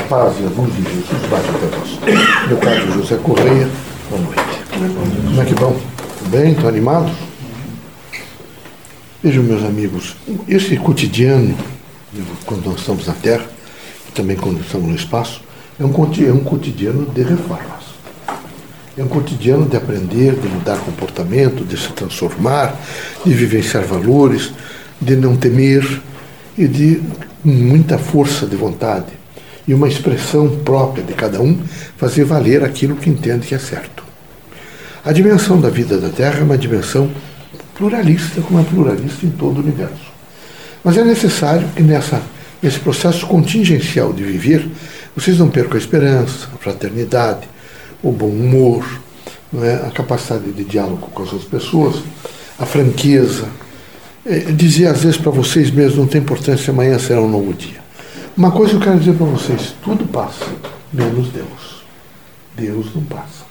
paz e a luz de Jesus baixe até vós. Meu caro José Correia, boa noite. Como é que vão? Bem? Estão animados? Vejam, meus amigos, esse cotidiano, quando nós estamos na Terra, e também quando estamos no espaço, é é um cotidiano de reformas. É um cotidiano de aprender, de mudar comportamento, de se transformar, de vivenciar valores, de não temer e de muita força de vontade e uma expressão própria de cada um fazer valer aquilo que entende que é certo. A dimensão da vida da Terra é uma dimensão pluralista, como é pluralista em todo o universo. Mas é necessário que nessa, nesse processo contingencial de viver, vocês não percam a esperança, a fraternidade, o bom humor, é? a capacidade de diálogo com as outras pessoas, a franqueza. É, dizer às vezes para vocês mesmos, não tem importância, amanhã será um novo dia. Uma coisa eu quero dizer para vocês: tudo passa, menos Deus. Deus não passa.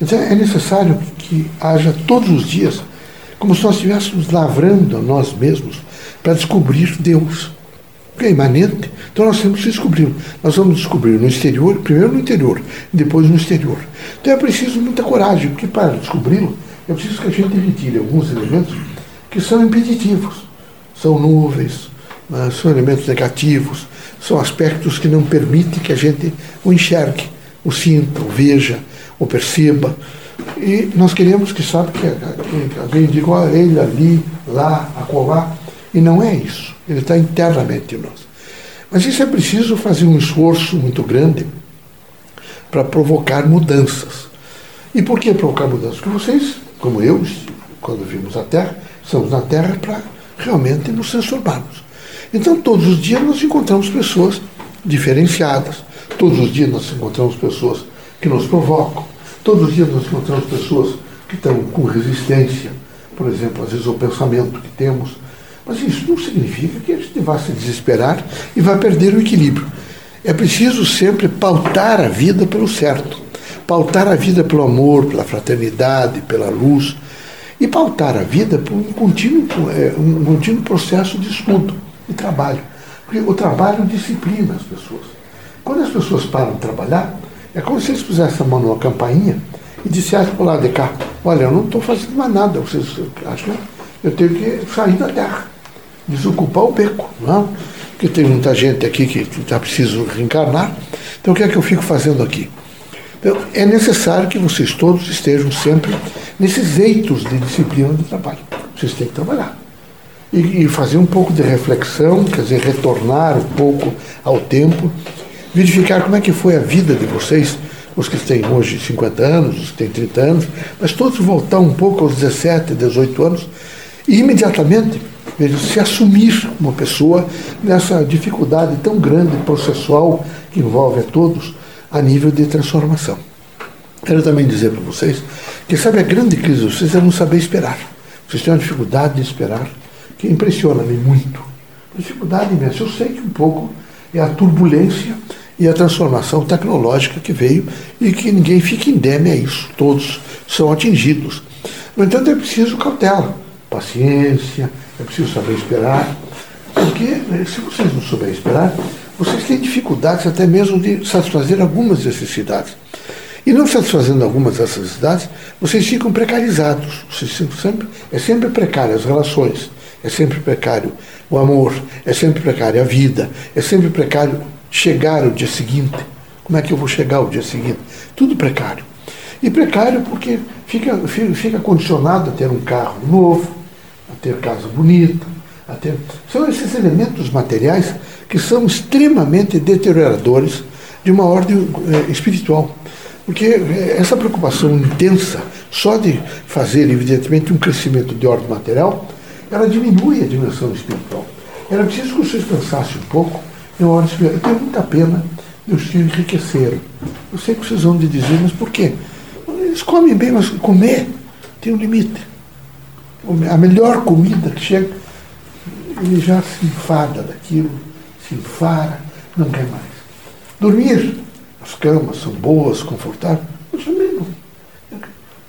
Então é necessário que haja todos os dias, como se nós estivéssemos lavrando a nós mesmos para descobrir Deus. Porque é imanente, então nós temos que descobrir. Nós vamos descobrir no exterior, primeiro no interior, depois no exterior. Então é preciso muita coragem, porque para descobri-lo, é preciso que a gente retire alguns elementos que são impeditivos. São nuvens, né, são elementos negativos, são aspectos que não permitem que a gente o enxergue, o sinta, o veja, o perceba. E nós queremos que sabe que, que alguém diga, olha, ele ali, lá, acolá. E não é isso. Ele está internamente em nós. Mas isso é preciso fazer um esforço muito grande para provocar mudanças. E por que provocar mudanças? Porque vocês, como eu, quando vimos a Terra, estamos na Terra para realmente nos transformarmos. Então, todos os dias nós encontramos pessoas diferenciadas, todos os dias nós encontramos pessoas que nos provocam, todos os dias nós encontramos pessoas que estão com resistência, por exemplo, às vezes ao pensamento que temos. Mas isso não significa que a gente vá se desesperar e vá perder o equilíbrio. É preciso sempre pautar a vida pelo certo, pautar a vida pelo amor, pela fraternidade, pela luz, e pautar a vida por um contínuo, é, um contínuo processo de estudo e trabalho. Porque o trabalho disciplina as pessoas. Quando as pessoas param de trabalhar, é como se eles pusessem a mão numa campainha e dissessem para o lado de cá, olha, eu não estou fazendo mais nada, vocês acham eu tenho que sair da terra, desocupar o beco, não é? Porque tem muita gente aqui que está preciso reencarnar, então o que é que eu fico fazendo aqui? Então, é necessário que vocês todos estejam sempre nesses eitos de disciplina de trabalho. Vocês têm que trabalhar e, e fazer um pouco de reflexão, quer dizer, retornar um pouco ao tempo, verificar como é que foi a vida de vocês, os que têm hoje 50 anos, os que têm 30 anos, mas todos voltar um pouco aos 17, 18 anos e imediatamente se assumir uma pessoa nessa dificuldade tão grande processual que envolve a todos a nível de transformação. Quero também dizer para vocês que sabe a grande crise de vocês é não saber esperar. Vocês têm uma dificuldade de esperar que impressiona-me muito. Dificuldade imensa. Eu sei que um pouco é a turbulência e a transformação tecnológica que veio e que ninguém fica indemne a isso. Todos são atingidos. No entanto, é preciso cautela, paciência, é preciso saber esperar. Porque né, se vocês não souberem esperar, vocês têm dificuldades até mesmo de satisfazer algumas necessidades. E não satisfazendo algumas dessas necessidades, vocês ficam precarizados. Vocês sempre, é sempre precário as relações é sempre precário o amor, é sempre precário a vida, é sempre precário chegar o dia seguinte. Como é que eu vou chegar o dia seguinte? Tudo precário. E precário porque fica, fica condicionado a ter um carro novo, a ter casa bonita, a ter... São esses elementos materiais que são extremamente deterioradores de uma ordem eh, espiritual. Porque eh, essa preocupação intensa, só de fazer, evidentemente, um crescimento de ordem material, ela diminui a dimensão espiritual. Era preciso que vocês pensassem um pouco uma ordem espiritual. Eu tenho muita pena de os filhos enriquecerem. Eu sei que vocês vão me dizer, mas por quê? Eles comem bem, mas comer tem um limite. A melhor comida que chega, ele já se enfada daquilo, se enfara, não quer mais. Dormir, as camas são boas, confortáveis, mas também não.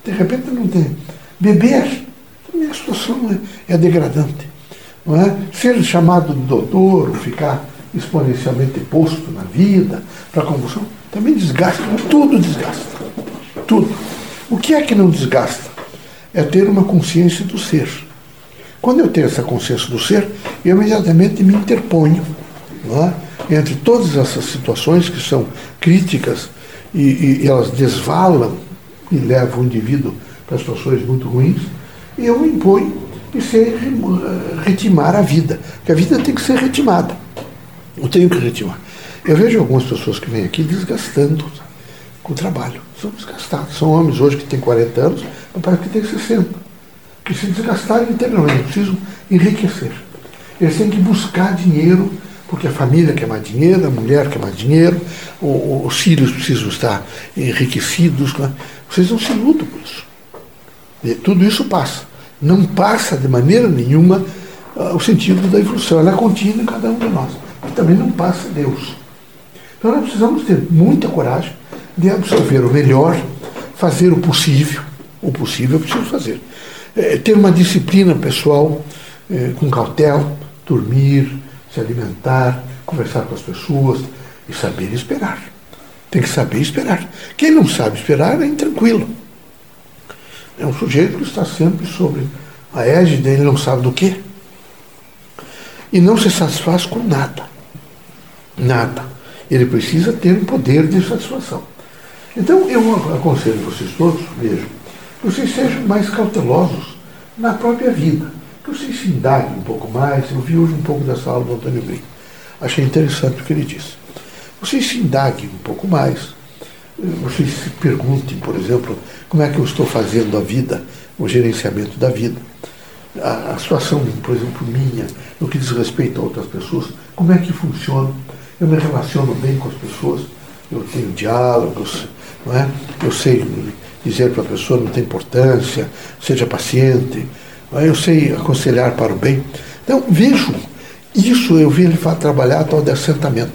De repente não tem. Beber, a situação é, é degradante. Não é? Ser chamado de doutor, ou ficar exponencialmente posto na vida, para convulsão, também desgasta, tudo desgasta. Tudo. O que é que não desgasta? É ter uma consciência do ser. Quando eu tenho essa consciência do ser, eu imediatamente me interponho é? entre todas essas situações que são críticas e, e elas desvalam e levam o indivíduo para situações muito ruins, eu imponho e sei retimar a vida. Porque a vida tem que ser retimada. Eu tenho que retimar. Eu vejo algumas pessoas que vêm aqui desgastando com o trabalho. São desgastados. São homens hoje que têm 40 anos, mas parece que têm 60 que se desgastarem integralmente, precisam enriquecer. Eles têm que buscar dinheiro, porque a família quer mais dinheiro, a mulher quer mais dinheiro, os filhos precisam estar enriquecidos. Né? Vocês não se lutam por isso. E tudo isso passa. Não passa de maneira nenhuma uh, o sentido da evolução. Ela é contínua em cada um de nós. E também não passa Deus. Então nós precisamos ter muita coragem de absorver o melhor, fazer o possível. O possível eu preciso fazer é, ter uma disciplina pessoal é, com cautela, dormir, se alimentar, conversar com as pessoas e saber esperar. Tem que saber esperar. Quem não sabe esperar é intranquilo. É um sujeito que está sempre sobre a égide, ele não sabe do que. E não se satisfaz com nada. Nada. Ele precisa ter um poder de satisfação. Então eu aconselho vocês todos, vejam, vocês sejam mais cautelosos na própria vida. Que vocês se indaguem um pouco mais. Eu vi hoje um pouco dessa aula do Antônio Brito. Achei interessante o que ele disse. Vocês se indaguem um pouco mais. Vocês se perguntem, por exemplo, como é que eu estou fazendo a vida, o gerenciamento da vida. A, a situação, por exemplo, minha, no que diz respeito a outras pessoas, como é que funciona? Eu me relaciono bem com as pessoas, eu tenho diálogos, não é? eu sei dizer para a pessoa não tem importância, seja paciente. Eu sei aconselhar para o bem. Então, vejo, isso eu vi ele trabalhar tal de assentamento.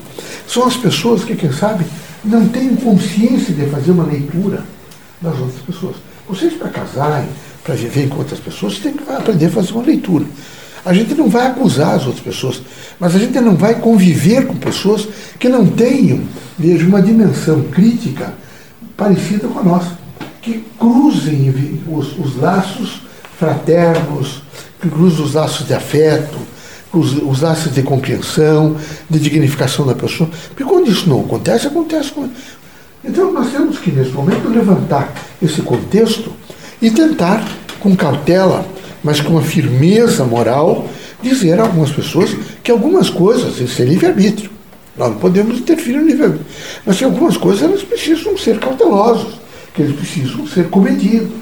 São as pessoas que, quem sabe, não têm consciência de fazer uma leitura das outras pessoas. Vocês, para casarem, para viver com outras pessoas, têm que aprender a fazer uma leitura. A gente não vai acusar as outras pessoas, mas a gente não vai conviver com pessoas que não tenham, veja, uma dimensão crítica parecida com a nossa que cruzem os, os laços fraternos, que cruzem os laços de afeto, os, os, laços de compreensão, de dignificação da pessoa. Porque quando isso não acontece, acontece com. Então nós temos que, nesse momento, levantar esse contexto e tentar, com cautela, mas com uma firmeza moral, dizer a algumas pessoas que algumas coisas, isso é livre-arbítrio. Nós não podemos interferir no livre-arbítrio. Mas que algumas coisas elas precisam ser cautelosas que eles precisam ser comedidos.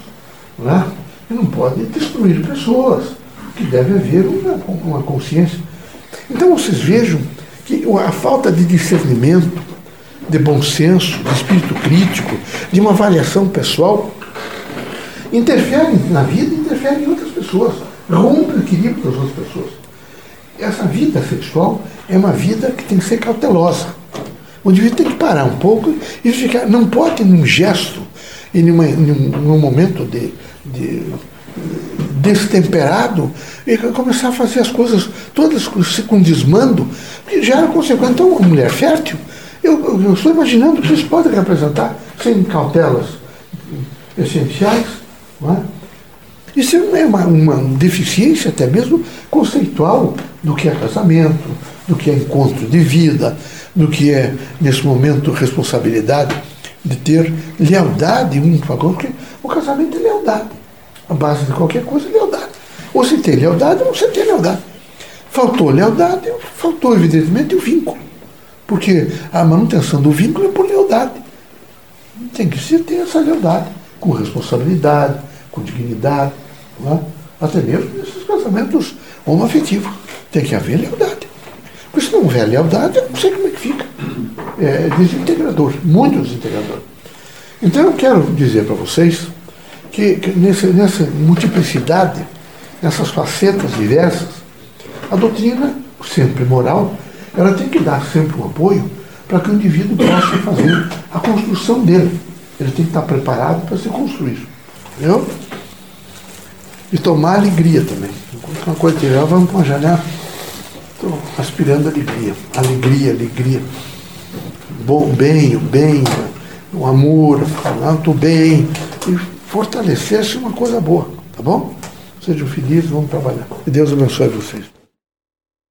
Né? E não podem destruir pessoas, que deve haver uma, uma consciência. Então vocês vejam que a falta de discernimento, de bom senso, de espírito crítico, de uma avaliação pessoal, interfere na vida interfere em outras pessoas, rompe o equilíbrio das outras pessoas. Essa vida sexual é uma vida que tem que ser cautelosa. O indivíduo tem que parar um pouco e ficar, não pode, num gesto, e num, momento de, de destemperado, e começar a fazer as coisas todas com desmando, que já era consequência. Então, uma mulher fértil, eu, eu estou imaginando que isso pode representar, sem cautelas essenciais, não é? Isso é uma, uma deficiência até mesmo conceitual do que é casamento, do que é encontro de vida, do que é, nesse momento, responsabilidade de ter lealdade um com o outro, porque o casamento é lealdade. A base de qualquer coisa é lealdade. Ou se tem lealdade, ou você tem lealdade. Faltou lealdade, faltou, evidentemente, o vínculo. Porque a manutenção do vínculo é por lealdade. Tem que se ter essa lealdade, com responsabilidade, com dignidade, é? até mesmo nesses casamentos homoafetivos. Tem que haver lealdade. Porque se não houver lealdade, eu não sei como é que fica é, desintegrador, muito desintegrador. Então eu quero dizer para vocês que, que nessa, nessa multiplicidade, nessas facetas diversas, a doutrina, sempre moral, ela tem que dar sempre um apoio para que o indivíduo possa fazer a construção dele. Ele tem que estar preparado para se construir. Entendeu? E tomar alegria também. Uma coisa que vamos com a janela. Estou aspirando alegria, alegria, alegria. Bom, bem, o bem, o amor, do bem. E fortalecer-se uma coisa boa, tá bom? Sejam felizes, vamos trabalhar. Que Deus abençoe vocês.